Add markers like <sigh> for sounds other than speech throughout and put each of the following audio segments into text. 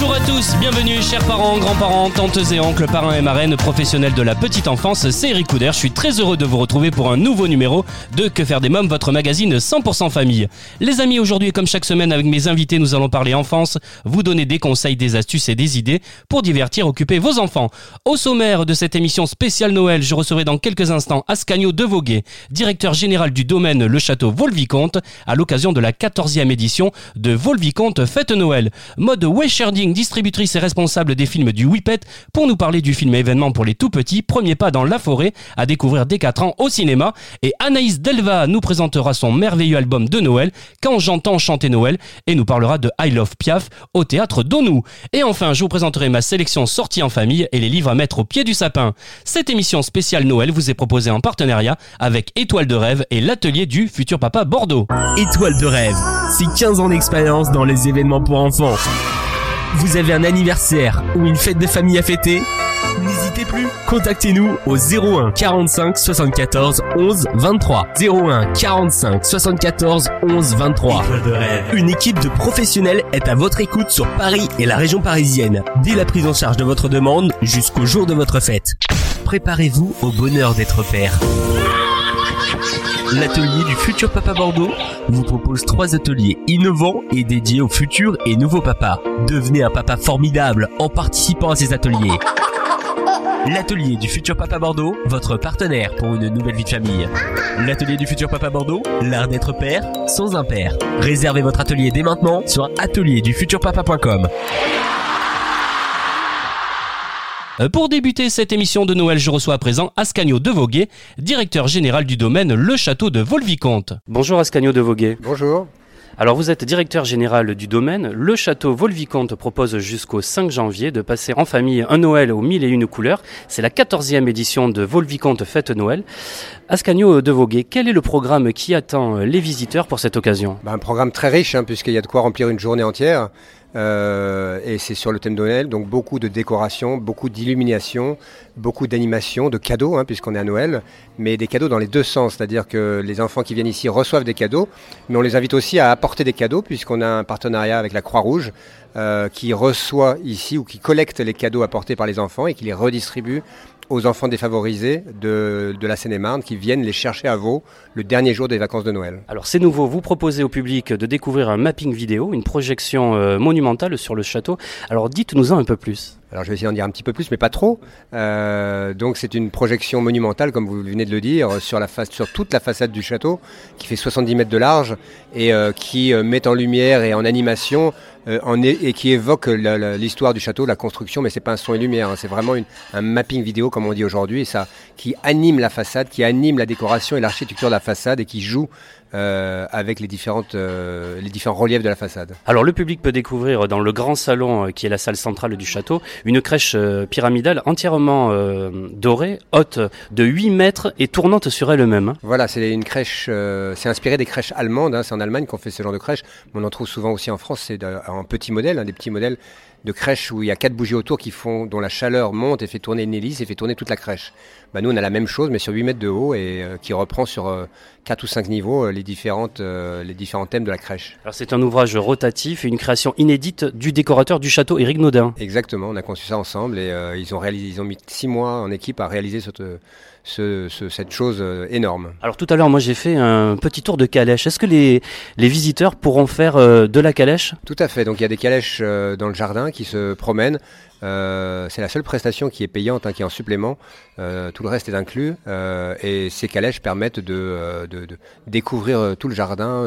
Bonjour à tous, bienvenue chers parents, grands-parents, tantes et oncles, parrains et marraines, professionnels de la petite enfance, c'est Eric Couder, je suis très heureux de vous retrouver pour un nouveau numéro de Que faire des mômes, votre magazine 100% famille. Les amis, aujourd'hui comme chaque semaine avec mes invités, nous allons parler enfance, vous donner des conseils, des astuces et des idées pour divertir, occuper vos enfants. Au sommaire de cette émission spéciale Noël, je recevrai dans quelques instants Ascanio Devoguet, directeur général du domaine Le Château Volvicomte, à l'occasion de la 14e édition de Volvicomte Fête Noël. Mode Distributrice et responsable des films du Whippet, pour nous parler du film événement pour les tout petits, Premier pas dans la forêt, à découvrir dès 4 ans au cinéma. Et Anaïs Delva nous présentera son merveilleux album de Noël, Quand j'entends chanter Noël, et nous parlera de I Love Piaf au théâtre d'Onou. Et enfin, je vous présenterai ma sélection sortie en famille et les livres à mettre au pied du sapin. Cette émission spéciale Noël vous est proposée en partenariat avec Étoile de rêve et l'atelier du futur papa Bordeaux. Étoile de rêve, c'est 15 ans d'expérience dans les événements pour enfants. Vous avez un anniversaire ou une fête de famille à fêter? N'hésitez plus, contactez-nous au 01 45 74 11 23. 01 45 74 11 23. Une équipe de professionnels est à votre écoute sur Paris et la région parisienne, dès la prise en charge de votre demande jusqu'au jour de votre fête. Préparez-vous au bonheur d'être père. L'atelier du futur papa Bordeaux vous propose trois ateliers innovants et dédiés aux futurs et nouveaux papas. Devenez un papa formidable en participant à ces ateliers. L'atelier du futur papa Bordeaux, votre partenaire pour une nouvelle vie de famille. L'atelier du futur papa Bordeaux, l'art d'être père sans un père. Réservez votre atelier dès maintenant sur atelierdufuturpapa.com. Euh, Pour débuter cette émission de Noël, je reçois à présent Ascanio Devoguet, directeur général du domaine Le Château de Volvicomte. Bonjour Ascanio Devoguet. Bonjour. Alors vous êtes directeur général du domaine. Le château Volvicomte propose jusqu'au 5 janvier de passer en famille un Noël aux mille et une couleurs. C'est la 14e édition de Volvicomte Fête Noël. Ascanio de Voguet, quel est le programme qui attend les visiteurs pour cette occasion? Ben, un programme très riche, hein, puisqu'il y a de quoi remplir une journée entière. Euh, et c'est sur le thème de Noël, donc beaucoup de décorations, beaucoup d'illumination, beaucoup d'animation, de cadeaux, hein, puisqu'on est à Noël, mais des cadeaux dans les deux sens, c'est-à-dire que les enfants qui viennent ici reçoivent des cadeaux, mais on les invite aussi à apporter des cadeaux, puisqu'on a un partenariat avec la Croix-Rouge, euh, qui reçoit ici ou qui collecte les cadeaux apportés par les enfants et qui les redistribue aux enfants défavorisés de, la Seine-et-Marne qui viennent les chercher à Vaux le dernier jour des vacances de Noël. Alors c'est nouveau, vous proposez au public de découvrir un mapping vidéo, une projection euh, monumentale sur le château. Alors dites-nous en un peu plus. Alors je vais essayer d'en dire un petit peu plus, mais pas trop. Euh, donc c'est une projection monumentale, comme vous venez de le dire, sur, la sur toute la façade du château, qui fait 70 mètres de large et euh, qui euh, met en lumière et en animation et qui évoque l'histoire du château, la construction, mais c'est pas un son et lumière, hein, c'est vraiment un mapping vidéo, comme on dit aujourd'hui, ça qui anime la façade, qui anime la décoration et l'architecture de la façade et qui joue euh, avec les, différentes, euh, les différents reliefs de la façade. Alors le public peut découvrir dans le grand salon euh, qui est la salle centrale du château une crèche euh, pyramidale entièrement euh, dorée, haute de 8 mètres et tournante sur elle-même. hein. Voilà, c'est une crèche, euh, c'est inspiré des crèches allemandes, hein, c'est en Allemagne qu'on fait ce genre de crèche, mais on en trouve souvent aussi en France, c'est en petits modèles, hein, des petits modèles de crèche où il y a quatre bougies autour qui font, dont la chaleur monte et fait tourner une hélice et fait tourner toute la crèche. Bah, nous, on a la même chose, mais sur 8 mètres de haut et euh, qui reprend sur euh, 4 ou 5 niveaux euh, les, différentes, euh, les différents thèmes de la crèche. Alors c'est un ouvrage rotatif et une création inédite du décorateur du château Éric Naudin. Exactement, on a conçu ça ensemble et ils, ont réalisé, ils ont mis 6 mois en équipe à réaliser cette, ce- ce- cette chose euh, énorme. Alors tout à l'heure, moi j'ai fait un petit tour de calèche. Est-ce que les, les visiteurs pourront faire euh, de la calèche? Tout à fait. Donc il y a des calèches euh, dans le jardin qui se promènent. Euh, c'est la seule prestation qui est payante, hein, qui est en supplément. Tout le reste est inclus. Et ces calèches permettent de, de- de découvrir tout le jardin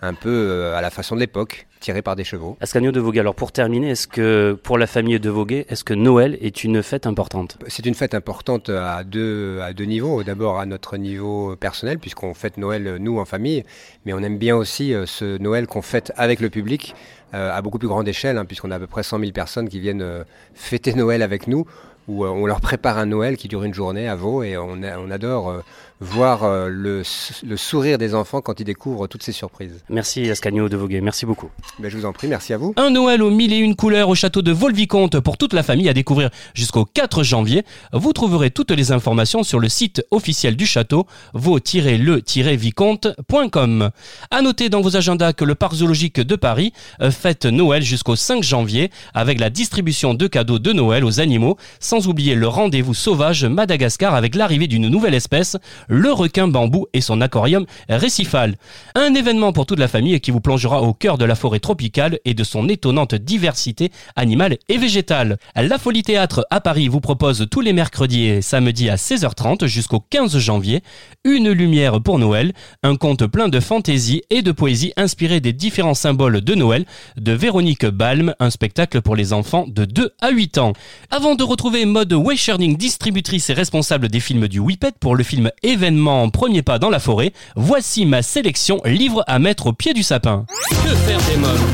un peu à la façon de l'époque, tiré par des chevaux. Ascanio de Voguet, alors pour terminer, est-ce que pour la famille de Voguet, est-ce que Noël est une fête importante? C'est une fête importante à deux, à deux niveaux. D'abord à notre niveau personnel, puisqu'on fête Noël euh, nous en famille, mais on aime bien aussi euh, ce Noël qu'on fête avec le public euh, à beaucoup plus grande échelle, hein, puisqu'on a à peu près 100 000 personnes qui viennent euh, fêter <laughs> Noël avec nous. où on leur prépare un Noël qui dure une journée à Vaux et on, on adore voir euh, le, le, sourire des enfants quand ils découvrent toutes ces surprises. Merci Ascanio de Voguet, merci beaucoup. Ben, je vous en prie, merci à vous. Un Noël aux mille et une couleurs au château de Volvicomte pour toute la famille à découvrir jusqu'au 4 janvier. Vous trouverez toutes les informations sur le site officiel du château, vaux-le-vicomte.com. À noter dans vos agendas que le parc zoologique de Paris euh, fête Noël jusqu'au 5 janvier avec la distribution de cadeaux de Noël aux animaux, sans oublier le rendez-vous sauvage Madagascar avec l'arrivée d'une nouvelle espèce, le requin bambou et son aquarium récifal. Un événement pour toute la famille qui vous plongera au cœur de la forêt tropicale et de son étonnante diversité animale et végétale. La Folie Théâtre à Paris vous propose tous les mercredis et samedis à 16h30 jusqu'au 15 janvier une lumière pour Noël, un conte plein de fantaisie et de poésie inspiré des différents symboles de Noël de Véronique Balm, un spectacle pour les enfants de 2 à 8 ans. Avant de retrouver Mode Weisherding, distributrice et responsable des films du Whippet pour le film événement Premier pas dans la forêt, voici ma sélection livre à mettre au pied du sapin. Que faire des mômes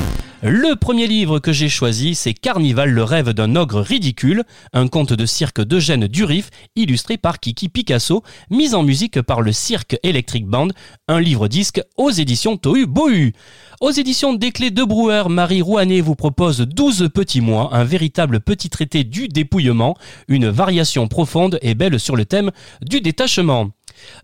le premier livre que j'ai choisi, c'est Carnival, le rêve d'un ogre ridicule, un conte de cirque d'Eugène Durif, illustré par Kiki Picasso, mis en musique par le Cirque Electric Band, un livre disque aux éditions Tohu Bohu. Aux éditions Des Clés de Brouwer, Marie Rouanet vous propose 12 petits mois, un véritable petit traité du dépouillement, une variation profonde et belle sur le thème du détachement.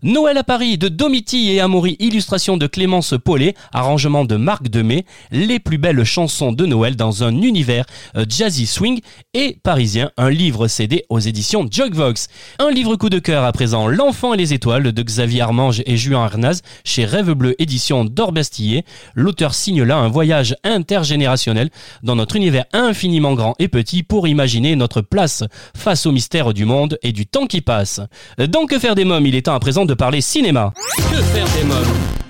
Noël à Paris de Domiti et Amaury, illustration de Clémence Paulet, arrangement de Marc Demey, les plus belles chansons de Noël dans un univers euh, jazzy swing et parisien, un livre CD aux éditions Jugvox. Un livre coup de cœur à présent, L'enfant et les étoiles de Xavier Armange et Juan Arnaz chez Rêve Bleu édition d'Orbastillé. L'auteur signe là un voyage intergénérationnel dans notre univers infiniment grand et petit pour imaginer notre place face au mystère du monde et du temps qui passe. Donc que faire des mômes, il est temps à de parler cinéma. Que faire des mômes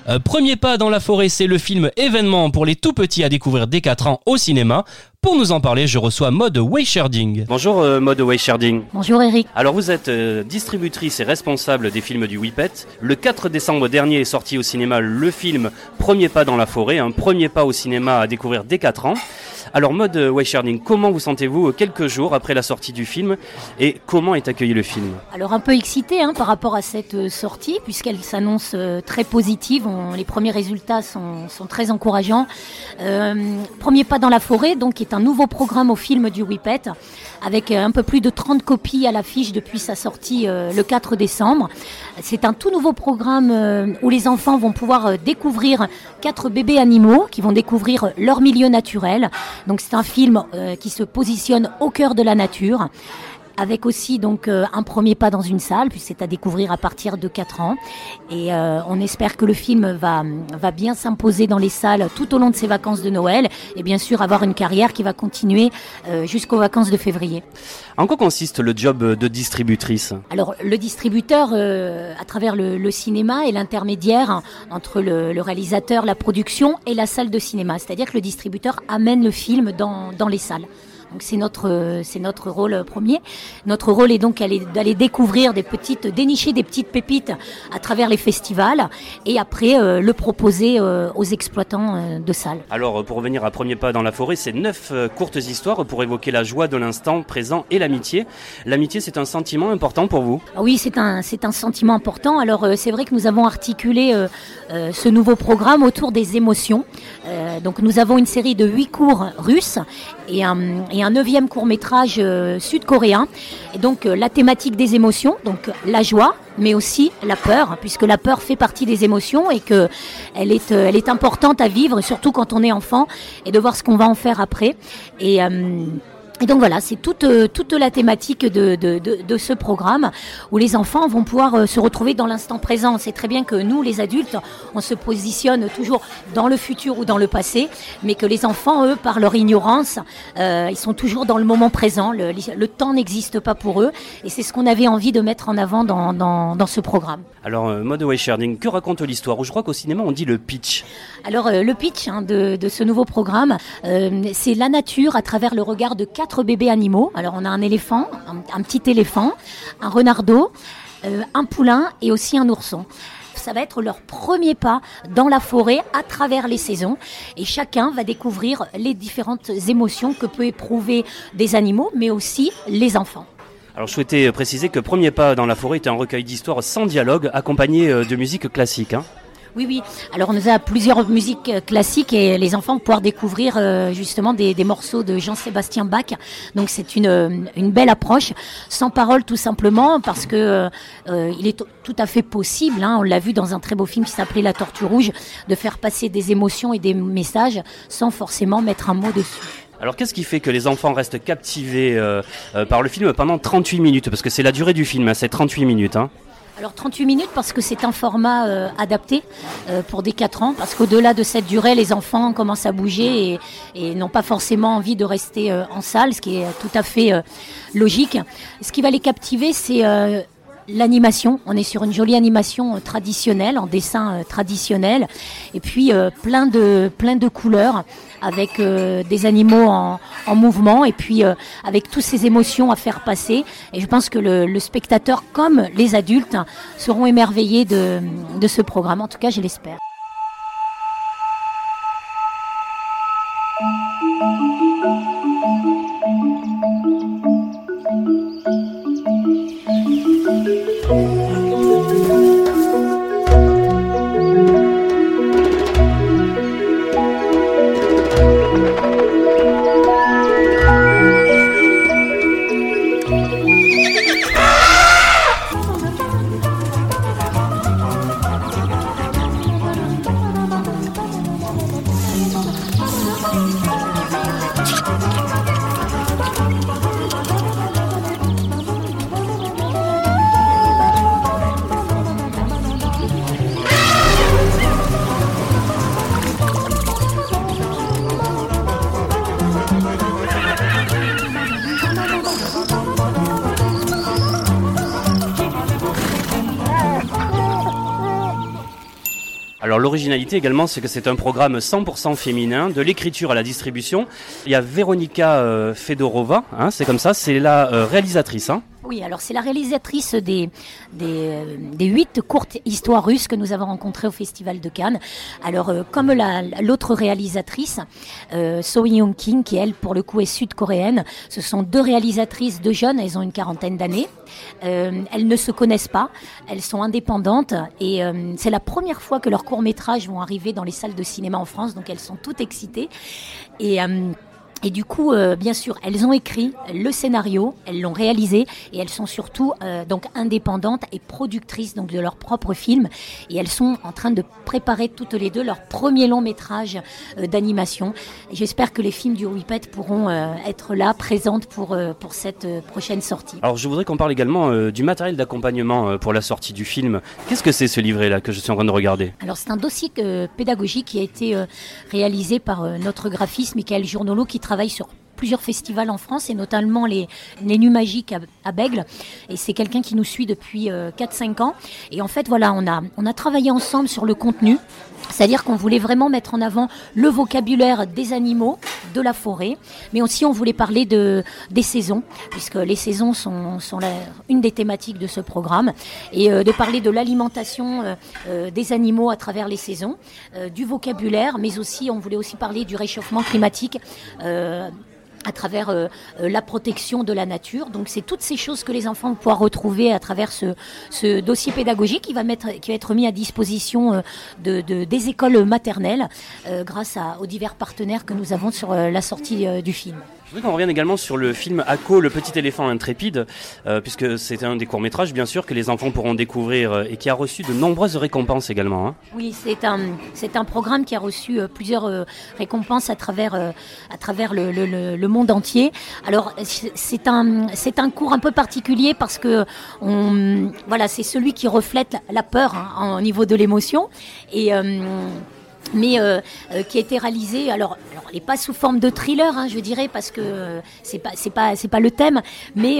euh, Premier pas dans la forêt, c'est le film événement pour les tout petits à découvrir dès 4 ans au cinéma. Pour nous en parler, je reçois Mode Waysharding. Bonjour euh, Mode Waysharding. Bonjour Eric. Alors vous êtes euh, distributrice et responsable des films du Whippet. Le 4 décembre dernier est sorti au cinéma le film Premier pas dans la forêt, un premier pas au cinéma à découvrir dès 4 ans. Alors mode Waysharding, comment vous sentez-vous quelques jours après la sortie du film et comment est accueilli le film? Alors un peu excité hein, par rapport à cette sortie puisqu'elle s'annonce très positive. les premiers résultats sont, très encourageants. Euh, premier pas dans la forêt, donc est un nouveau programme au film du Whippet, avec euh, un peu plus de 30 copies à l'affiche depuis sa sortie euh, le 4 décembre. C'est un tout nouveau programme euh, où les enfants vont pouvoir découvrir quatre bébés animaux qui vont découvrir leur milieu naturel. Donc c'est un film qui se positionne au cœur de la nature avec aussi donc euh, un premier pas dans une salle, puis c'est à découvrir à partir de 4 ans. Et euh, on espère que le film va, va bien s'imposer dans les salles tout au long de ses vacances de Noël, et bien sûr avoir une carrière qui va continuer euh, jusqu'aux vacances de février. En quoi consiste le job de distributrice? Alors le distributeur, à travers le, cinéma, est l'intermédiaire entre le, le, réalisateur, la production et la salle de cinéma. C'est-à-dire que le distributeur amène le film dans, dans les salles. Donc c'est notre c'est notre rôle premier. Notre rôle est donc d'aller découvrir des petites dénicher des petites pépites à travers les festivals et après euh, le proposer euh, aux exploitants euh, de salles. Alors pour revenir à premier pas dans la forêt, c'est neuf courtes histoires pour évoquer la joie de l'instant présent et l'amitié. L'amitié c'est un sentiment important pour vous? Ah Oui, c'est un c'est un sentiment important. Alors c'est vrai que nous avons articulé ce nouveau programme autour des émotions. donc nous avons une série de huit cours russes et un, et un neuvième court métrage euh, sud-coréen. Et donc euh, la thématique des émotions, donc la joie, mais aussi la peur, puisque la peur fait partie des émotions et que elle est, euh, elle est importante à vivre, surtout quand on est enfant, et de voir ce qu'on va en faire après. Et donc voilà, c'est toute, euh, toute la thématique de, de, de, ce programme où les enfants vont pouvoir euh, se retrouver dans l'instant présent. C'est très bien que nous, les adultes, on se positionne toujours dans le futur ou dans le passé, mais que les enfants, eux, par leur ignorance, euh, ils sont toujours dans le moment présent. Le, le temps n'existe pas pour eux. Et c'est ce qu'on avait envie de mettre en avant dans, dans, dans ce programme. Alors, euh, Mode Way Sharing, que raconte l'histoire? Je crois qu'au cinéma, on dit le pitch. Alors, le pitch hein, de, de, ce nouveau programme, c'est la nature à travers le regard de quatre bébés animaux. Alors on a un éléphant, un, petit éléphant, un renardeau, euh, un poulain et aussi un ourson ça va être leur premier pas dans la forêt à travers les saisons et chacun va découvrir les différentes émotions que peut éprouver des animaux mais aussi les enfants. Alors je souhaitais préciser que Premier pas dans la forêt était un recueil d'histoires sans dialogue accompagné euh, de musique classique. Hein. Oui, oui. Alors on a plusieurs musiques euh, classiques et les enfants vont pouvoir découvrir euh, justement des, morceaux de Jean-Sébastien Bach. Donc c'est une, euh, une belle approche, sans parole tout simplement, parce que il est tout à fait possible, hein, on l'a vu dans un très beau film qui s'appelait La Tortue Rouge, de faire passer des émotions et des messages sans forcément mettre un mot dessus. Alors qu'est-ce qui fait que les enfants restent captivés par le film pendant 38 minutes? Parce que c'est la durée du film, hein, c'est 38 minutes. Hein. Alors 38 minutes parce que c'est un format euh, adapté euh, pour des 4 ans, parce qu'au-delà de cette durée, les enfants commencent à bouger et, n'ont pas forcément envie de rester euh, en salle, ce qui est tout à fait logique. Ce qui va les captiver, c'est l'animation. On est sur une jolie animation traditionnelle, en dessin traditionnel, et puis plein de plein de couleurs avec euh, des animaux en, mouvement et puis euh, avec toutes ces émotions à faire passer. Et je pense que le, spectateur, comme les adultes, seront émerveillés de, de ce programme. En tout cas, je l'espère. Alors l'originalité également, c'est que c'est un programme 100% féminin, de l'écriture à la distribution. Il y a Véronika euh, Fedorova, hein, c'est comme ça, c'est la euh, réalisatrice. Hein. Oui, alors c'est la réalisatrice des, des, des, huit courtes histoires russes que nous avons rencontrées au Festival de Cannes. Alors, euh, comme l'autre réalisatrice, euh, So Young King, qui elle, pour le coup, est sud-coréenne, ce sont deux réalisatrices, deux jeunes, elles ont une quarantaine d'années. Euh, elles ne se connaissent pas, elles sont indépendantes et euh, c'est la première fois que leurs courts-métrages vont arriver dans les salles de cinéma en France, donc elles sont toutes excitées. Et et du coup, euh, bien sûr, elles ont écrit le scénario, elles l'ont réalisé et elles sont surtout euh, donc indépendantes et productrices donc de leur propre film. Et elles sont en train de préparer toutes les deux leur premier long métrage euh, d'animation. J'espère que les films du Whippet pourront être là, présentes pour pour cette prochaine sortie. Alors, je voudrais qu'on parle également du matériel d'accompagnement pour la sortie du film. Qu'est-ce que c'est ce livret-là que je suis en train de regarder? Alors, c'est un dossier pédagogique qui a été réalisé par notre graphiste Michael Journolo qui travaille sur plusieurs festivals en France et notamment les, les Nuits Magiques à, Bègle. Et c'est quelqu'un qui nous suit depuis 4-5 euh, ans. Et en fait, voilà, on a, on a travaillé ensemble sur le contenu. C'est-à-dire qu'on voulait vraiment mettre en avant le vocabulaire des animaux, de la forêt, mais aussi on voulait parler de, des saisons, puisque les saisons sont, sont une des thématiques de ce programme, et euh, de parler de l'alimentation euh, des animaux à travers les saisons, du vocabulaire, mais aussi on voulait aussi parler du réchauffement climatique à travers euh, euh, la protection de la nature. Donc c'est toutes ces choses que les enfants vont pouvoir retrouver à travers ce, dossier pédagogique qui va, être mis à disposition euh, de, de, des écoles maternelles grâce aux divers partenaires que nous avons sur la sortie du film. Je voudrais qu'on revienne également sur le film Ako, le petit éléphant intrépide, euh, puisque c'est un des courts-métrages, bien sûr, que les enfants pourront découvrir euh, et qui a reçu de nombreuses récompenses également. Hein. Oui, c'est un, c'est un programme qui a reçu euh, plusieurs récompenses à travers, à travers le, le, le, monde entier. Alors, c'est un, c'est un cours un peu particulier parce que on, voilà, c'est celui qui reflète la, peur hein, au niveau de l'émotion. Et mais euh, euh, qui a été réalisé. Alors, elle n'est pas sous forme de thriller, hein, je dirais, parce que euh, c'est pas c'est pas c'est pas le thème, mais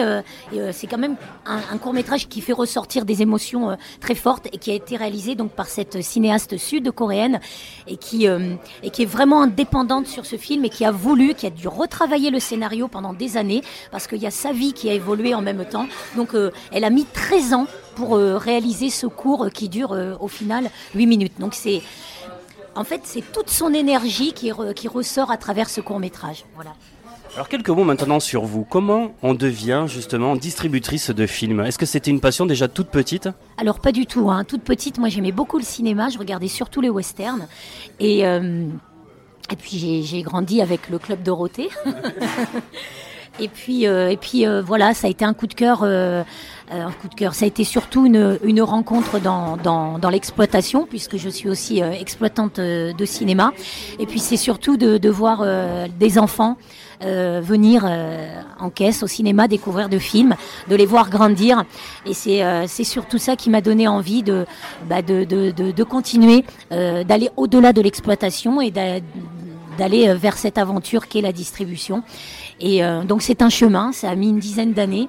c'est quand même un, court métrage qui fait ressortir des émotions très fortes et qui a été réalisé donc par cette cinéaste sud-coréenne et qui et qui est vraiment indépendante sur ce film et qui a voulu, qui a dû retravailler le scénario pendant des années parce qu'il y a sa vie qui a évolué en même temps. Donc, elle a mis 13 ans pour réaliser ce cours qui dure au final 8 minutes. Donc c'est en fait, c'est toute son énergie qui, qui, ressort à travers ce court métrage. Voilà. Alors quelques mots maintenant sur vous. Comment on devient justement distributrice de films? Est-ce que c'était une passion déjà toute petite? Alors pas du tout. Hein. Toute petite, moi j'aimais beaucoup le cinéma. Je regardais surtout les westerns. Et, euh, et puis j'ai grandi avec le club Dorothée. <laughs> et puis, euh, et puis euh, voilà, ça a été un coup de cœur. Un coup de cœur. Ça a été surtout une, rencontre dans, dans, l'exploitation, puisque je suis aussi exploitante de cinéma. Et puis c'est surtout de, voir des enfants euh, venir euh, en caisse au cinéma découvrir de films, de les voir grandir. Et c'est euh, surtout ça qui m'a donné envie de, bah de, de, de, de, continuer, d'aller au-delà de l'exploitation et d'aller vers cette aventure qu'est la distribution. Et donc c'est un chemin, ça a mis une dizaine d'années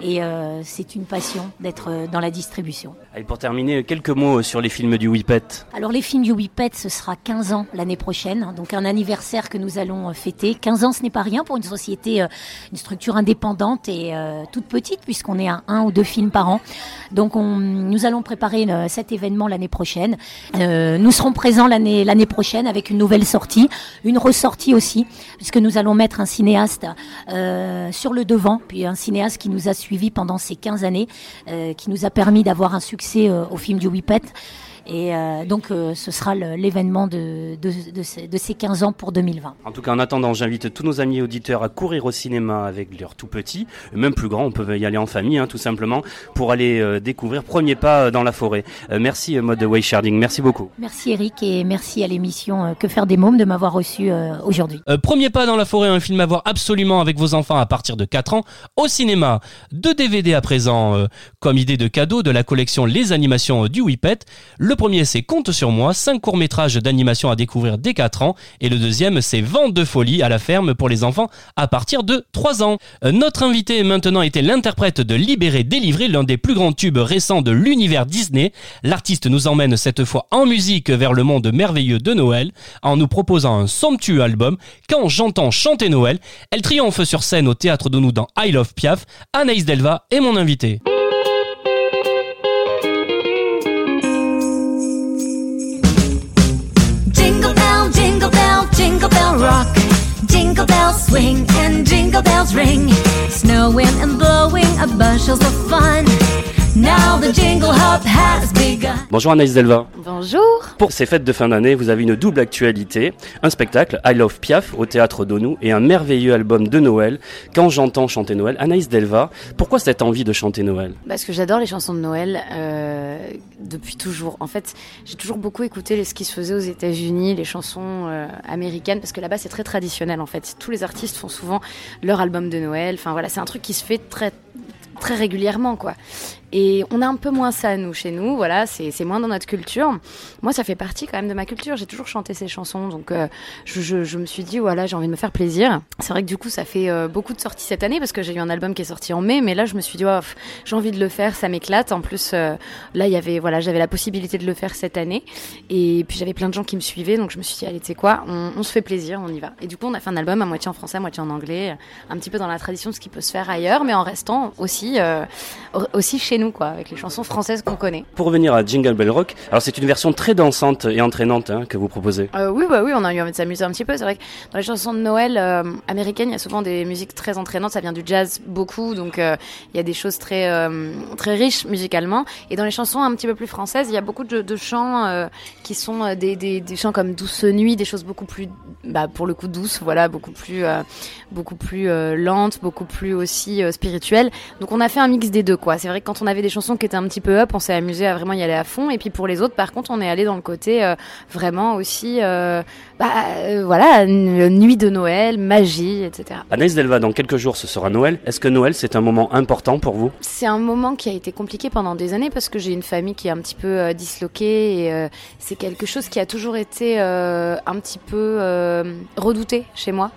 et euh, c'est une passion d'être euh, dans la distribution. Allez, pour terminer, quelques mots sur les films du Whippet. Alors les films du Whippet, ce sera 15 ans l'année prochaine, donc un anniversaire que nous allons euh, fêter. 15 ans, ce n'est pas rien pour une société, une structure indépendante et toute petite, puisqu'on est à un ou deux films par an. Donc on, nous allons préparer cet événement l'année prochaine. nous serons présents l'année prochaine avec une nouvelle sortie, une ressortie aussi, puisque nous allons mettre un cinéaste sur le devant, puis un cinéaste qui nous a suivi pendant ces 15 années, euh, qui nous a permis d'avoir un succès euh, au film du Whippet. Et euh, donc, euh, ce sera l'événement de, de, de, de, ces 15 ans pour 2020. En tout cas, en attendant, j'invite tous nos amis auditeurs à courir au cinéma avec leurs tout petits, même plus grands, on peut y aller en famille, hein, tout simplement, pour aller euh, découvrir Premier pas dans la forêt. merci, Mode Waysharding, merci beaucoup. Merci, Eric, et merci à l'émission Que faire des mômes de m'avoir reçu aujourd'hui. Premier pas dans la forêt, un film à voir absolument avec vos enfants à partir de 4 ans, au cinéma. Deux DVD à présent, comme idée de cadeau de la collection Les animations du Whippet. Le le premier, c'est Compte sur moi, 5 courts-métrages d'animation à découvrir dès 4 ans. Et le deuxième, c'est Vente de folie à la ferme pour les enfants à partir de 3 ans. Euh, notre invité maintenant était l'interprète de Libéré Délivré, l'un des plus grands tubes récents de l'univers Disney. L'artiste nous emmène cette fois en musique vers le monde merveilleux de Noël en nous proposant un somptueux album. Quand j'entends chanter Noël, elle triomphe sur scène au théâtre de nous dans I Love Piaf. Anaïs Delva est mon invité. Rock. Jingle bells swing and jingle bells ring. Snowing and blowing a bushels of fun. Now the jingle hop has begun. Bonjour Anaïs Delva. Bonjour. Pour ces fêtes de fin d'année, vous avez une double actualité. Un spectacle, I Love Piaf, au théâtre d'Onou, et un merveilleux album de Noël, Quand j'entends chanter Noël. Anaïs Delva, pourquoi cette envie de chanter Noël? Parce que j'adore les chansons de Noël euh, depuis toujours. En fait, j'ai toujours beaucoup écouté ce qui se faisait aux États-Unis, les chansons euh, américaines, parce que là-bas c'est très traditionnel en fait. Tous les artistes font souvent leur album de Noël. Enfin voilà, c'est un truc qui se fait très très régulièrement quoi. Et on a un peu moins ça, nous, chez nous. Voilà, c'est moins dans notre culture. Moi, ça fait partie quand même de ma culture. J'ai toujours chanté ces chansons. Donc, euh, je, me suis dit, voilà, j'ai envie de me faire plaisir. C'est vrai que du coup, ça fait euh, beaucoup de sorties cette année parce que j'ai eu un album qui est sorti en mai. Mais là, je me suis dit, oh, j'ai envie de le faire. Ça m'éclate. En plus, euh, là, il y avait, voilà, j'avais la possibilité de le faire cette année. Et puis, j'avais plein de gens qui me suivaient. Donc, je me suis dit, allez, tu sais quoi, on, on, se fait plaisir, on y va. Et du coup, on a fait un album à moitié en français, à moitié en anglais. Un petit peu dans la tradition de ce qui peut se faire ailleurs, mais en restant aussi, aussi chez nous, quoi, avec les chansons française qu'on connaît. Pour revenir à Jingle Bell Rock, alors c'est une version très dansante et entraînante hein, que vous proposez. Euh, oui, bah oui, on a eu envie de s'amuser un petit peu. C'est vrai que dans les chansons de Noël euh, américaines, il y a souvent des musiques très entraînantes. Ça vient du jazz beaucoup, donc euh, il y a des choses très très riches musicalement. Et dans les chansons un petit peu plus françaises, il y a beaucoup de, de chants qui sont des, des, des, chants comme Douce Nuit, des choses beaucoup plus, bah, pour le coup douces, voilà, beaucoup plus beaucoup plus lentes, beaucoup plus aussi spirituelles. Donc on a fait un mix des deux, quoi. C'est vrai que quand on avait des chansons qui était un petit peu up, on s'est amusé à vraiment y aller à fond. Et puis pour les autres, par contre, on est allé dans le côté euh, vraiment aussi, euh, bah, euh, voilà, nuit de Noël, magie, etc. Anaïs Delva, dans quelques jours, ce sera Noël. Est-ce que Noël, c'est un moment important pour vous? C'est un moment qui a été compliqué pendant des années parce que j'ai une famille qui est un petit peu disloquée et c'est quelque chose qui a toujours été un petit peu redouté chez moi.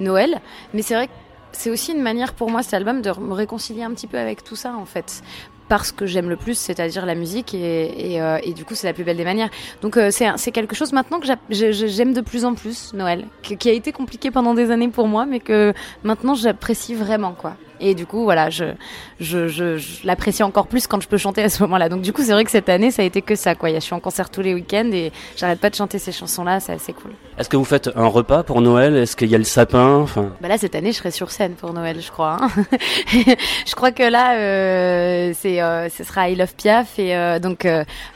Noël, mais c'est vrai que c'est aussi une manière pour moi cet album de me réconcilier un petit peu avec tout ça en fait parce que j'aime le plus, c'est-à-dire la musique, euh, et du coup c'est la plus belle des manières. Donc euh, c'est quelque chose maintenant que j'aime de plus en plus, Noël, qui a été compliqué pendant des années pour moi, mais que maintenant j'apprécie vraiment, quoi. Et du coup, voilà, je, je, je, je l'apprécie encore plus quand je peux chanter à ce moment-là. Donc du coup, c'est vrai que cette année, ça a été que ça, quoi. Je suis en concert tous les week-ends et j'arrête pas de chanter ces chansons-là, c'est assez cool. Est-ce que vous faites un repas pour Noël? Est-ce qu'il y a le sapin? Enfin... Bah là, cette année, je serai sur scène pour Noël, je crois. hein. <laughs> je crois que là, euh, c'est, euh, ce sera I Love Piaf et euh, donc.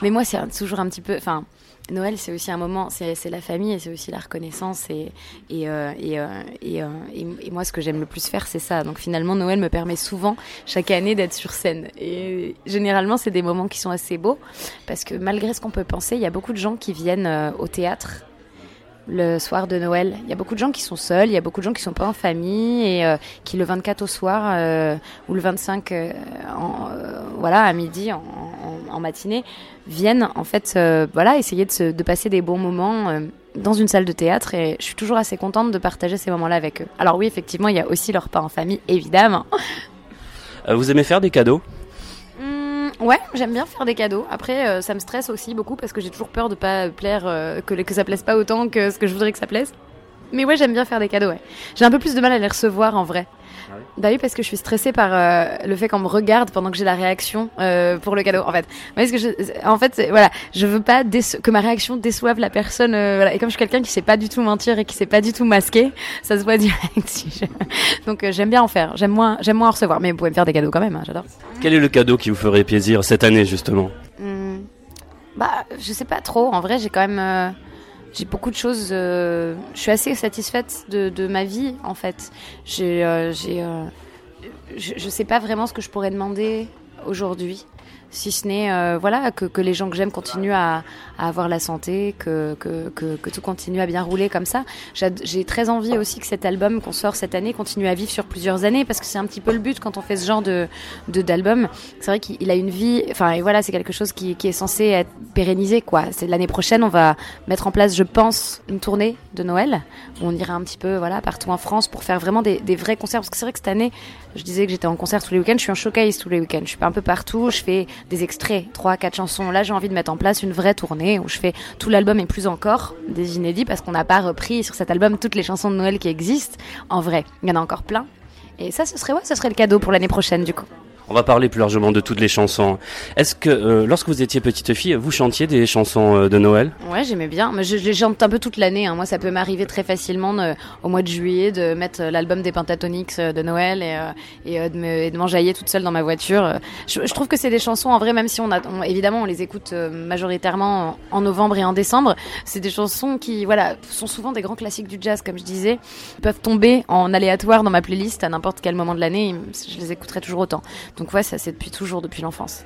mais moi, c'est toujours un petit peu, enfin. Noël, c'est aussi un moment, c'est la famille et c'est aussi la reconnaissance. Et, euh, euh, euh, et- et moi, ce que j'aime le plus faire, c'est ça. Donc finalement, Noël me permet souvent, chaque année, d'être sur scène. Et généralement, c'est des moments qui sont assez beaux. Parce que malgré ce qu'on peut penser, il y a beaucoup de gens qui viennent au théâtre le soir de Noël. Il y a beaucoup de gens qui sont seuls, il y a beaucoup de gens qui sont pas en famille et euh, qui le 24 au soir euh, ou le 25 euh, en, voilà à midi en, matinée viennent en fait voilà essayer de, de passer des bons moments dans une salle de théâtre et je suis toujours assez contente de partager ces moments-là avec eux. Alors oui, effectivement, il y a aussi leur repas en famille, évidemment. Vous aimez faire des cadeaux? Ouais, j'aime bien faire des cadeaux. Après, euh, ça me stresse aussi beaucoup parce que j'ai toujours peur de pas plaire, euh, que, que ça plaise pas autant que ce que je voudrais que ça plaise. Mais ouais, j'aime bien faire des cadeaux, ouais. J'ai un peu plus de mal à les recevoir en vrai. Ah oui Bah oui, parce que je suis stressée par euh, le fait qu'on me regarde pendant que j'ai la réaction euh, pour le cadeau. En fait, parce que je, en fait, voilà, je veux pas que ma réaction déçoive la personne. euh, voilà. Et comme je suis quelqu'un qui sait pas du tout mentir et qui sait pas du tout masquer, ça se voit <laughs> direct. si je- Donc euh, j'aime bien en faire. J'aime moins, j'aime moins en recevoir. Mais vous pouvez me faire des cadeaux quand même. hein, J'adore. Quel est le cadeau qui vous ferait plaisir cette année justement? Hmm. Bah, je sais pas trop. En vrai, j'ai quand même. J'ai beaucoup de choses. euh, je suis assez satisfaite de, ma vie, en fait. J'ai. euh, j'ai euh, je, je sais pas vraiment ce que je pourrais demander aujourd'hui. Si ce n'est euh, voilà que, que les gens que j'aime continuent à, à avoir la santé, que, que, que, tout continue à bien rouler comme ça. J'ai très envie aussi que cet album qu'on sort cette année continue à vivre sur plusieurs années parce que c'est un petit peu le but quand on fait ce genre de de- d'album. C'est vrai qu'il a une vie. Enfin et voilà, c'est quelque chose qui, qui est censé être pérennisé quoi. C'est l'année prochaine, on va mettre en place, je pense, une tournée de Noël où on ira un petit peu voilà partout en France pour faire vraiment des, des vrais concerts parce que c'est vrai que cette année, je disais que j'étais en concert tous les week-ends, je suis en showcase tous les week-ends. Je suis un peu partout, je fais des extraits, trois, quatre chansons. Là, j'ai envie de mettre en place une vraie tournée où je fais tout l'album et plus encore des inédits parce qu'on n'a pas repris sur cet album toutes les chansons de Noël qui existent. En vrai, il y en a encore plein. Et ça, ce serait ce serait le cadeau pour l'année prochaine du coup. On va parler plus largement de toutes les chansons. Est-ce que euh, lorsque vous étiez petite fille, vous chantiez des chansons euh, de Noël? Ouais, j'aimais bien. Mais je, les chante un peu toute l'année. hein. Moi, ça peut m'arriver très facilement au mois de juillet de mettre euh, l'album des Pentatonix euh, de Noël et, euh, et, de me- et de m'enjailler toute seule dans ma voiture. Je, je trouve que c'est des chansons, en vrai, même si on a, on- évidemment, on les écoute majoritairement en, en novembre et en décembre, c'est des chansons qui, voilà, sont souvent des grands classiques du jazz, comme je disais, peuvent tomber en aléatoire dans ma playlist à n'importe quel moment de l'année. Je les écouterai toujours autant. Donc ouais, ça c'est depuis toujours, depuis l'enfance.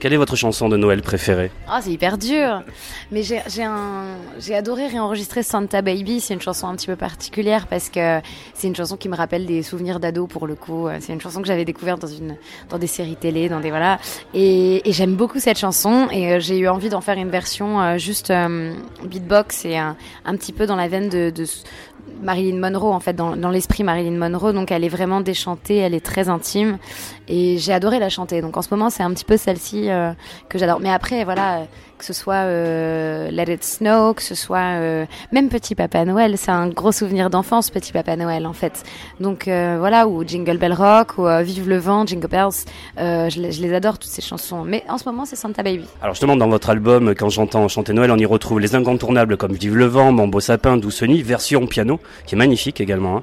Quelle est votre chanson de Noël préférée? Ah, c'est hyper dur. Mais j'ai un adoré réenregistrer Santa Baby. C'est une chanson un petit peu particulière parce que c'est une chanson qui me rappelle des souvenirs d'ado pour le coup. C'est une chanson que j'avais découverte dans une dans des séries télé, dans des voilà. Et, et j'aime beaucoup cette chanson et euh, j'ai eu envie d'en faire une version euh, juste euh, beatbox et un, un petit peu dans la veine de, de Marilyn Monroe en fait dans, l'esprit Marilyn Monroe. Donc elle est vraiment déchantée elle est très intime. Et j'ai adoré la chanter. Donc en ce moment c'est un petit peu celle-ci euh, que j'adore. Mais après voilà que ce soit euh, Let It Snow que ce soit euh, même Petit Papa Noël. C'est un gros souvenir d'enfance Petit Papa Noël en fait. Donc euh, voilà ou Jingle Bell Rock ou Vive le vent Jingle Bells. Je, les- je les adore toutes ces chansons. Mais en ce moment c'est Santa Baby. Alors justement, dans votre album, quand j'entends chanter Noël, on y retrouve les incontournables comme Vive le vent, Mon beau sapin, Douce nuit, version piano, qui est magnifique également,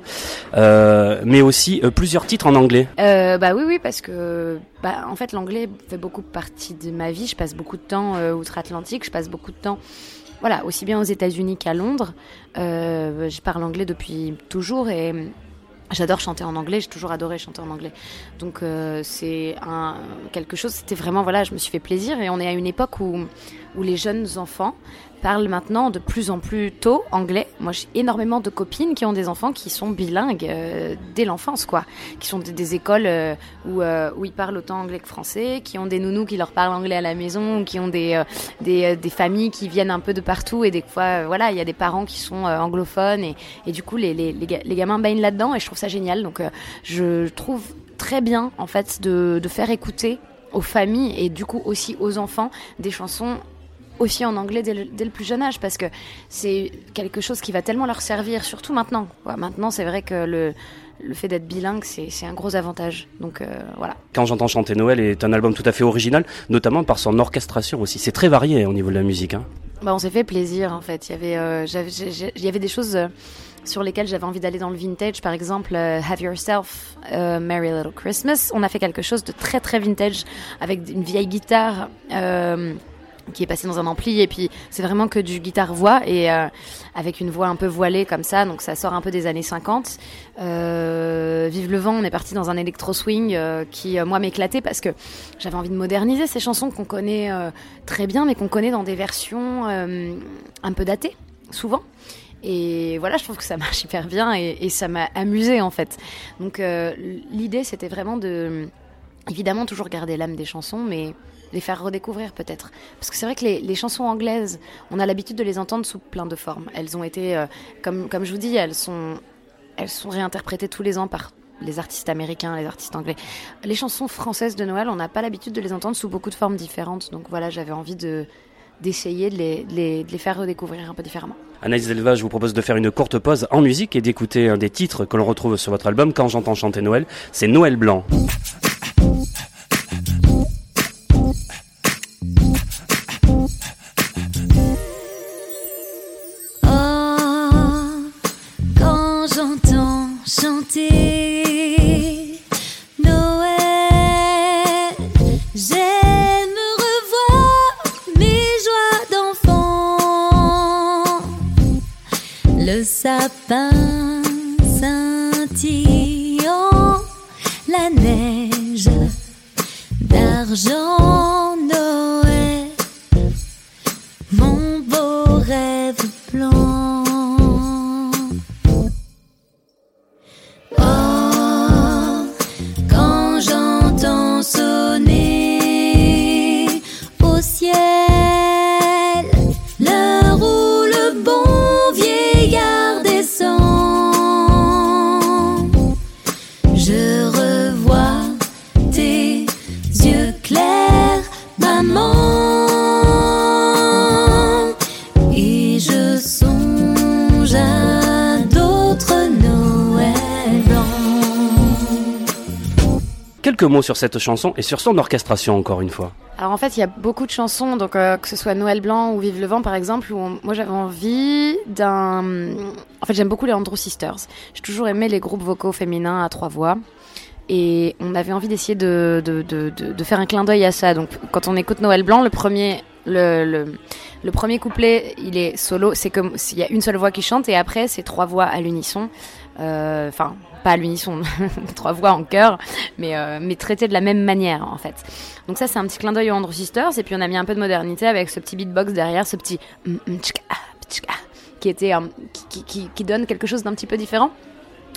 hein. Mais aussi plusieurs titres en anglais. Bah oui, oui, parce que bah, en fait l'anglais fait beaucoup partie de ma vie. Je passe beaucoup de temps euh, outre-Atlantique, je passe beaucoup de temps, voilà, aussi bien aux États-Unis qu'à Londres. Euh, je parle anglais depuis toujours et hum, J'adore chanter en anglais, j'ai toujours adoré chanter en anglais. Donc euh, c'est quelque chose, c'était vraiment voilà, je me suis fait plaisir et on est à une époque où où les jeunes enfants parlent maintenant de plus en plus tôt anglais. Moi, j'ai énormément de copines qui ont des enfants qui sont bilingues euh, dès l'enfance, quoi, qui sont des, écoles euh, où euh, où ils parlent autant anglais que français, qui ont des nounous qui leur parlent anglais à la maison, qui ont des des, des familles qui viennent un peu de partout et des fois, voilà, il y a des parents qui sont anglophones et et du coup les les les, ga- les gamins baignent là-dedans et je trouve ça génial. Donc je trouve très bien en fait de de faire écouter aux familles et du coup aussi aux enfants des chansons aussi en anglais dès le, dès le plus jeune âge parce que c'est quelque chose qui va tellement leur servir, surtout maintenant. Maintenant, c'est vrai que le, le fait d'être bilingue, c'est un gros avantage. Donc voilà. Quand j'entends chanter Noël est un album tout à fait original, notamment par son orchestration aussi. C'est très varié au niveau de la musique. Hein. Bah, on s'est fait plaisir en fait. Il y avait, il y avait des choses sur lesquels j'avais envie d'aller dans le vintage. Par exemple, euh, Have Yourself, euh, Merry Little Christmas. On a fait quelque chose de très très vintage avec une vieille guitare. Euh, qui est passée dans un ampli et puis c'est vraiment que du guitare voix et avec une voix un peu voilée comme ça donc ça sort un peu des années 50 Vive le vent on est parti dans un électro swing qui moi m'éclatait parce que j'avais envie de moderniser ces chansons qu'on connaît très bien mais qu'on connaît dans des versions un peu datées souvent et voilà, je trouve que ça <laughs> marche hyper bien et, ça m'a amusé en fait. Donc euh, l'idée c'était vraiment de, évidemment, toujours garder l'âme des chansons, mais les faire redécouvrir peut-être. Parce que c'est vrai que les, chansons anglaises, on a l'habitude de les entendre sous plein de formes. Elles ont été, euh, comme, comme je vous dis, elles sont, elles sont réinterprétées tous les ans par les artistes américains, les artistes anglais. Les chansons françaises de Noël, on n'a pas l'habitude de les entendre sous beaucoup de formes différentes. Donc voilà, j'avais envie de d'essayer de les, les, de les, faire redécouvrir un peu différemment. Anaïs Delva, je vous propose de faire une courte pause en musique et d'écouter un des titres que l'on retrouve sur votre album Quand j'entends chanter Noël, c'est Noël Blanc. Sapin scintillant, la neige d'argent quelques mots sur cette chanson et sur son orchestration encore une fois. Alors en fait, il y a beaucoup de chansons, donc euh, que ce soit Noël Blanc ou Vive le vent par exemple, où moi j'avais envie d'un. En fait, j'aime beaucoup les Andrew Sisters. J'ai toujours aimé les groupes vocaux féminins à trois voix. Et on avait envie d'essayer de, de, de, de, faire un clin d'œil à ça. Donc quand on écoute Noël Blanc, le premier, le, le, le premier couplet, il est solo. C'est comme s'il y a une seule voix qui chante et après c'est trois voix à l'unisson. Euh, enfin, pas à l'unisson, <laughs> trois voix en chœur, mais, euh, mais traitées de la même manière en fait. Donc ça c'est un petit clin d'œil aux Andrew Sisters et puis on a mis un peu de modernité avec ce petit beatbox derrière, ce petit qui était qui, qui, qui donne quelque chose d'un petit peu différent.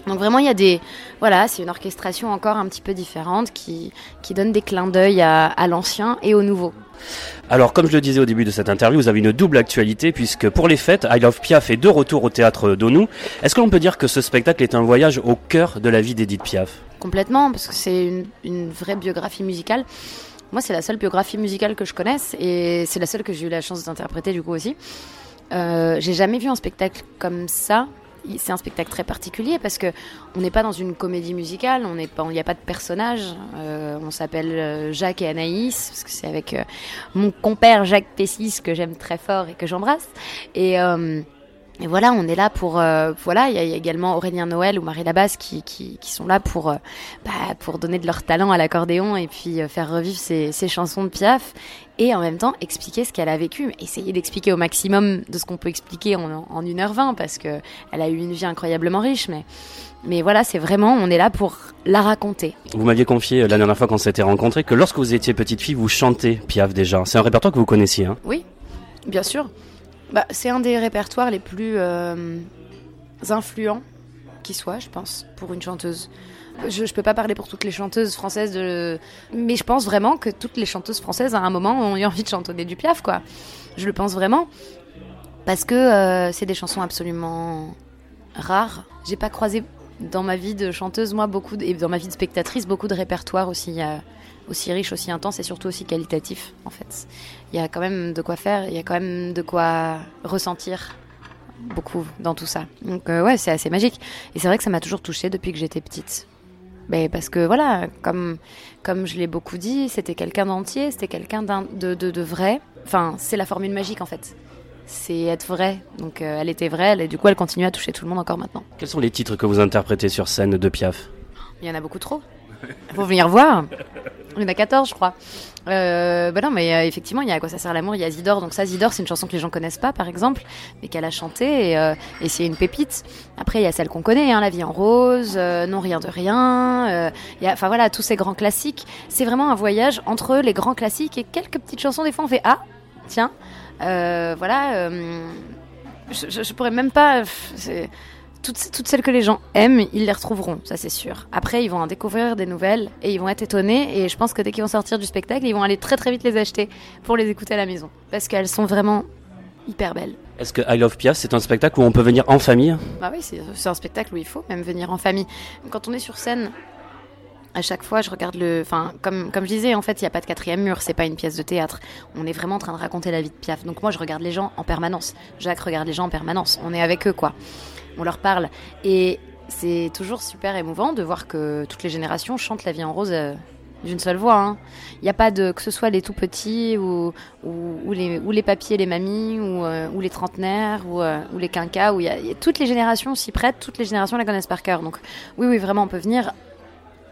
Donc vraiment, il y a des... Voilà, c'est une orchestration encore un petit peu différente qui, qui donne des clins d'œil à, à l'ancien et au nouveau. Alors, comme je le disais au début de cette interview, vous avez une double actualité puisque pour les fêtes, I Love Piaf est de retour au théâtre d'Onou. Est-ce que l'on peut dire que ce spectacle est un voyage au cœur de la vie d'Edith Piaf? Complètement, parce que c'est une, une vraie biographie musicale. Moi, c'est la seule biographie musicale que je connaisse et c'est la seule que j'ai eu la chance d'interpréter du coup aussi. Euh, j'ai jamais vu un spectacle comme ça c'est un spectacle très particulier parce que on n'est pas dans une comédie musicale, on n'est pas, il n'y a pas de personnage. Euh, on s'appelle euh, Jacques et Anaïs parce que c'est avec euh, mon compère Jacques Pessis que j'aime très fort et que j'embrasse. Et et voilà, on est là pour voilà. Il y, a également Aurélien Noël ou Marie Labasse qui, qui, qui sont là pour bah, pour donner de leur talent à l'accordéon et puis faire revivre ces, ces chansons de Piaf et en même temps expliquer ce qu'elle a vécu, essayer d'expliquer au maximum de ce qu'on peut expliquer en, en 1h20 parce que elle a eu une vie incroyablement riche, mais mais voilà, c'est vraiment, on est là pour la raconter. Vous m'aviez confié euh, la dernière fois qu'on s'était rencontrés que lorsque vous étiez petite fille, vous chantez Piaf déjà. C'est un répertoire que vous connaissiez, hein? Oui, bien sûr. Bah, c'est un des répertoires les plus euh, influents qui soit, je pense, pour une chanteuse. Je, je peux pas parler pour toutes les chanteuses françaises, mais je pense vraiment que toutes les chanteuses françaises, à un moment, ont eu envie de chantonner du Piaf, quoi. Je le pense vraiment. Parce que euh, c'est des chansons absolument rares. J'ai pas croisé dans ma vie de chanteuse, moi, beaucoup, et dans ma vie de spectatrice, beaucoup de répertoires aussi, euh, aussi riches, aussi intenses et surtout aussi qualitatifs, en fait. Il y a quand même de quoi faire, il y a quand même de quoi ressentir beaucoup dans tout ça. Donc euh, ouais, c'est assez magique. Et c'est vrai que ça m'a toujours touchée depuis que j'étais petite. Mais parce que voilà, comme, comme je l'ai beaucoup dit, c'était quelqu'un d'entier, c'était quelqu'un de, de, de vrai. Enfin, c'est la formule magique en fait. C'est être vrai. Donc euh, elle était vraie, elle- et du coup elle continue à toucher tout le monde encore maintenant. Quels sont les titres que vous interprétez sur scène de Piaf? Il y en a beaucoup trop. Faut venir voir. Il y en a 14, je crois. Euh, bah non, mais euh, effectivement, il y a à quoi ça sert l'amour. Il y a Zidore. Donc ça, Zidore, c'est une chanson que les gens connaissent pas, par exemple, mais qu'elle a chantée et, euh, c'est une pépite. Après, il y a celle qu'on connaît, hein, La vie en rose, euh, Non rien de rien. enfin voilà, tous ces grands classiques. C'est vraiment un voyage entre les grands classiques et quelques petites chansons. Des fois, on fait ah, tiens, voilà. je, je, pourrais même pas. Toutes, toutes celles que les gens aiment, ils les retrouveront, ça c'est sûr. Après, ils vont en découvrir des nouvelles et ils vont être étonnés. Et je pense que dès qu'ils vont sortir du spectacle, ils vont aller très très vite les acheter pour les écouter à la maison. Parce qu'elles sont vraiment hyper belles. Est-ce que I Love Piaf, c'est un spectacle où on peut venir en famille? Bah oui, c'est un spectacle où il faut même venir en famille. Quand on est sur scène, à chaque fois, je regarde le. Enfin, comme, comme je disais, en fait, il n'y a pas de quatrième mur, c'est pas une pièce de théâtre. On est vraiment en train de raconter la vie de Piaf. Donc moi, je regarde les gens en permanence. Jacques regarde les gens en permanence. On est avec eux, quoi. On leur parle. Et c'est toujours super émouvant de voir que toutes les générations chantent La vie en rose. euh, d'une seule voix. hein. Il n'y a pas de que ce soit les tout petits ou, les, ou les papiers, les mamies ou, euh, les trentenaires ou, euh, ou les quinquas. Où y a, y a- toutes les générations s'y prêtent, toutes les générations la connaissent par cœur. Donc oui, oui, vraiment, on peut venir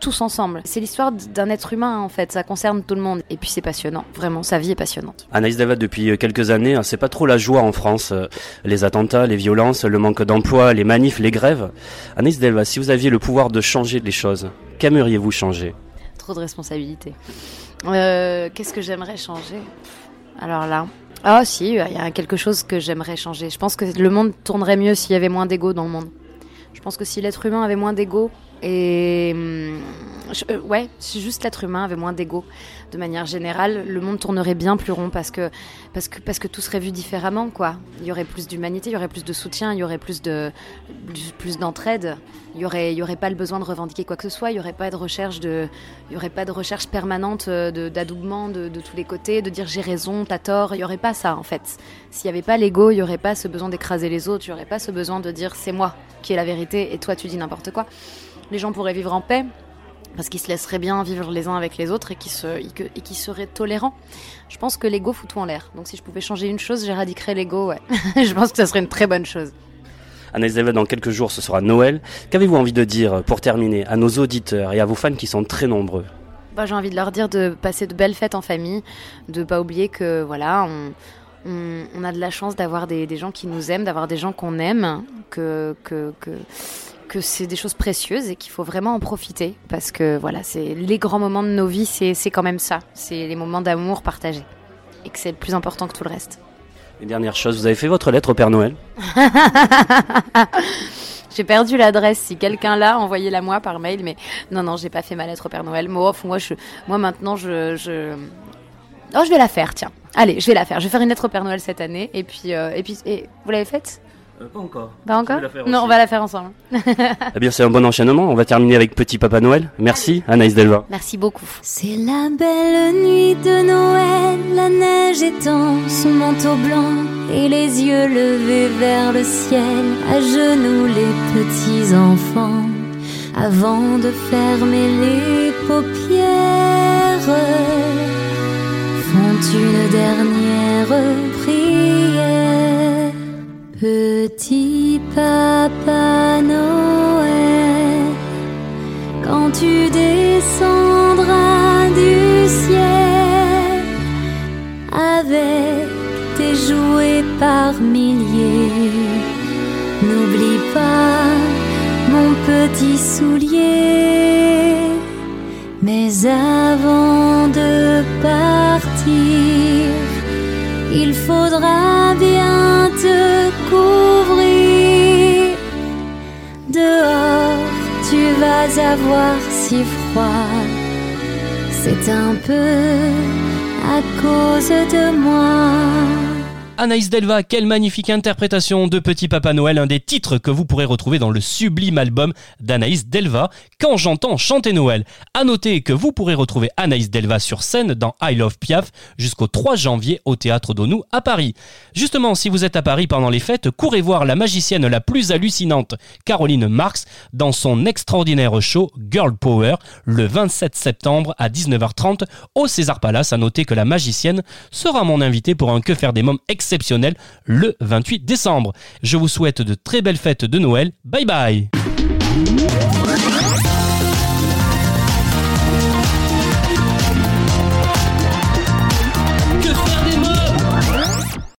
tous ensemble. C'est l'histoire d'un être humain en fait. Ça concerne tout le monde. Et puis c'est passionnant. Vraiment, sa vie est passionnante. Anaïs Delva, depuis quelques années, hein, c'est pas trop la joie en France. euh, Les attentats, les violences, le manque d'emploi, les manifs, les grèves. Anaïs Delva, si vous aviez le pouvoir de changer les choses, qu'aimeriez-vous changer? Trop de responsabilités. Euh, Qu'est-ce que j'aimerais changer? Alors là. Ah si, il y a quelque chose que j'aimerais changer. Je pense que le monde tournerait mieux s'il y avait moins d'ego dans le monde. Je pense que si l'être humain avait moins d'ego et hum, je- euh, ouais, si juste l'être humain avait moins d'ego de manière générale, le monde tournerait bien plus rond parce que parce que parce que tout serait vu différemment quoi. Il y aurait plus d'humanité, il y aurait plus de soutien, il y aurait plus de plus- d'entraide. Il y aurait y aurait pas le besoin de revendiquer quoi que ce soit, il y aurait pas de recherche aurait pas de recherche permanente euh, d'adoubement de, de tous les côtés, de dire j'ai raison, t'as tort. Il y aurait pas ça en fait. S'il y avait pas l'ego, il y aurait pas ce besoin d'écraser les autres, il y aurait pas ce besoin de dire c'est moi qui ai la vérité et toi tu dis n'importe quoi. Les gens pourraient vivre en paix parce qu'ils se laisseraient bien vivre les uns avec les autres et qui se et qui seraient tolérants. Je pense que l'ego fout tout en l'air. Donc si je pouvais changer une chose, j'éradiquerais l'ego. Ouais. <laughs> je pense que ça serait une très bonne chose. Anaïs Delva, dans quelques jours, ce sera Noël. Qu'avez-vous envie de dire, pour terminer, à nos auditeurs et à vos fans qui sont très nombreux? Bah, j'ai envie de leur dire de passer de belles fêtes en famille, de pas oublier que voilà, on, on, on a de la chance d'avoir des, des gens qui nous aiment, d'avoir des gens qu'on aime, que que que que c'est des choses précieuses et qu'il faut vraiment en profiter parce que voilà, c'est les grands moments de nos vies, c'est quand même ça, c'est les moments d'amour partagés et que c'est le plus important que tout le reste. Une dernière chose, vous avez fait votre lettre au Père Noël? <laughs> J'ai perdu l'adresse. Si quelqu'un l'a, envoyez-la moi par mail. Mais non, non, j'ai pas fait ma lettre au Père Noël. Moi, moi, je, moi maintenant, je, je, oh, je vais la faire. Tiens, allez, je vais la faire. Je vais faire une lettre au Père Noël cette année. Et puis, euh, et puis, et vous l'avez faite? Pas encore. Pas encore vais la faire Non, aussi. on va la faire ensemble. <laughs> Eh bien, c'est un bon enchaînement. On va terminer avec Petit Papa Noël. Merci, Anaïs Delva. Merci beaucoup. C'est la belle nuit de Noël, la neige étend son manteau blanc et les yeux levés vers le ciel, à genoux les petits enfants, avant de fermer les paupières, font une dernière prière. Petit papa Noël, quand tu descendras du ciel avec tes jouets par milliers. N'oublie pas mon petit soulier. Mais avant de partir, il faudra bien te avoir si froid. C'est un peu à cause de moi. Anaïs Delva, quelle magnifique interprétation de Petit Papa Noël, un des titres que vous pourrez retrouver dans le sublime album d'Anaïs Delva, Quand j'entends chanter Noël. À noter que vous pourrez retrouver Anaïs Delva sur scène dans I Love Piaf jusqu'au 3 janvier au Théâtre d'Onou à Paris. Justement, si vous êtes à Paris pendant les fêtes, courez voir la magicienne la plus hallucinante, Caroline Marx, dans son extraordinaire show Girl Power, le 27 septembre à 19h30 au César Palace. À noter que la magicienne sera mon invité pour un Que faire des mômes le 28 décembre. Je vous souhaite de très belles fêtes de Noël. Bye bye